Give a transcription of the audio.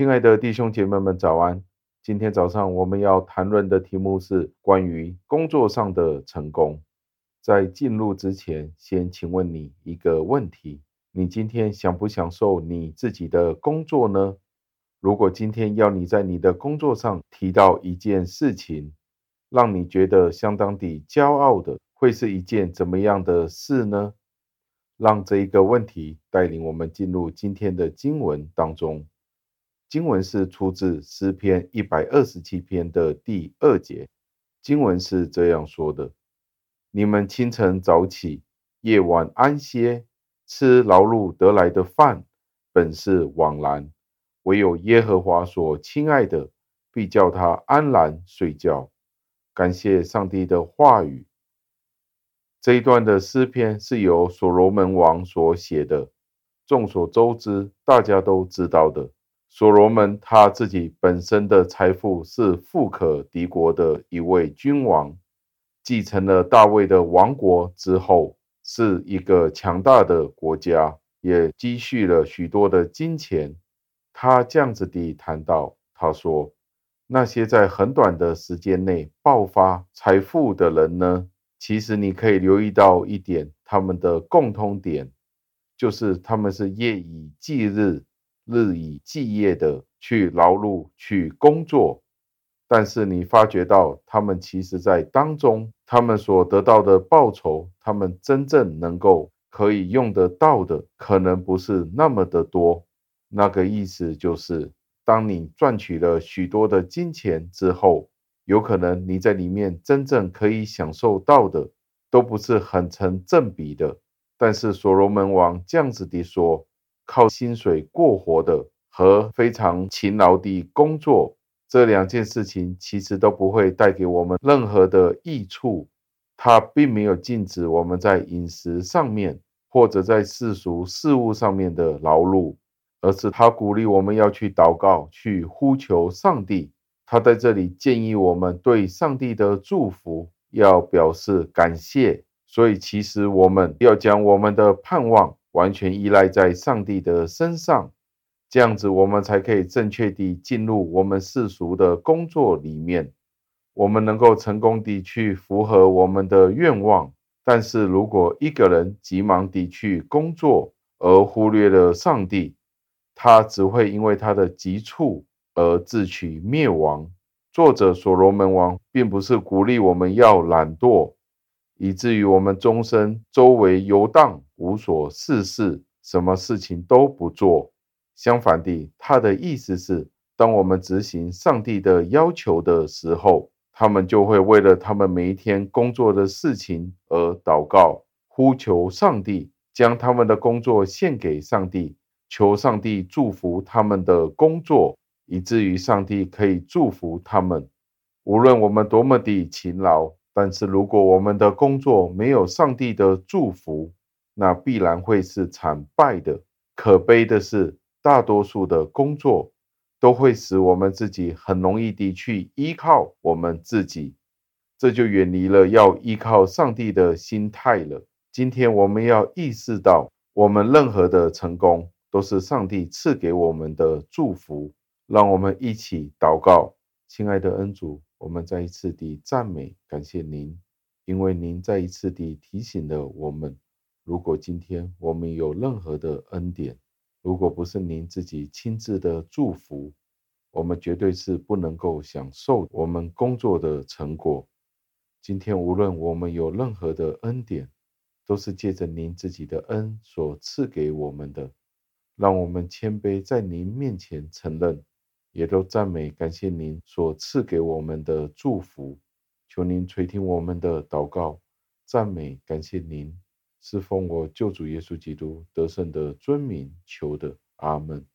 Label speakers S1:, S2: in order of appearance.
S1: 亲爱的弟兄姐妹们，早安！今天早上我们要谈论的题目是关于工作上的成功。在进入之前，先请问你一个问题：你今天享不享受你自己的工作呢？如果今天要你在你的工作上提到一件事情，让你觉得相当的骄傲的，会是一件怎么样的事呢？让这一个问题带领我们进入今天的经文当中。经文是出自诗篇一百二十七篇的第二节。经文是这样说的：“你们清晨早起，夜晚安歇，吃劳碌得来的饭，本是枉然。唯有耶和华所亲爱的，必叫他安然睡觉。”感谢上帝的话语。这一段的诗篇是由所罗门王所写的。众所周知，大家都知道的，所罗门他自己本身的财富是富可敌国的一位君王，继承了大卫的王国之后，是一个强大的国家，也积蓄了许多的金钱。他这样子地谈到，他说：“那些在很短的时间内爆发财富的人呢？”其实你可以留意到一点，他们的共通点就是他们是夜以继日、日以继夜的去劳碌、去工作。但是你发觉到，他们其实在当中，他们所得到的报酬，他们真正能够可以用得到的，可能不是那么的多。那个意思就是，当你赚取了许多的金钱之后，有可能你在里面真正可以享受到的都不是很成正比的，但是所罗门王这样子的说，靠薪水过活的和非常勤劳的工作，这两件事情其实都不会带给我们任何的益处。他并没有禁止我们在饮食上面或者在世俗事务上面的劳碌，而是他鼓励我们要去祷告，去呼求上帝。他在这里建议我们对上帝的祝福要表示感谢，所以其实我们要将我们的盼望完全依赖在上帝的身上，这样子我们才可以正确地进入我们世俗的工作里面，我们能够成功地去符合我们的愿望。但是如果一个人急忙地去工作而忽略了上帝，他只会因为他的急促。而自取灭亡。作者所罗门王并不是鼓励我们要懒惰，以至于我们终身周围游荡，无所事事，什么事情都不做。相反地，他的意思是，当我们执行上帝的要求的时候，他们就会为了他们每一天工作的事情而祷告，呼求上帝，将他们的工作献给上帝，求上帝祝福他们的工作。以至于上帝可以祝福他们。无论我们多么的勤劳，但是如果我们的工作没有上帝的祝福，那必然会是惨败的。可悲的是，大多数的工作都会使我们自己很容易地去依靠我们自己，这就远离了要依靠上帝的心态了。今天我们要意识到，我们任何的成功都是上帝赐给我们的祝福。让我们一起祷告，亲爱的恩主，我们再一次地赞美感谢您，因为您再一次地提醒了我们，如果今天我们有任何的恩典，如果不是您自己亲自的祝福，我们绝对是不能够享受我们工作的成果。今天无论我们有任何的恩典，都是借着您自己的恩所赐给我们的，让我们谦卑在您面前承认。也都赞美感谢您所赐给我们的祝福，求您垂听我们的祷告，赞美感谢您，是奉我救主耶稣基督得胜的尊名求的，阿门。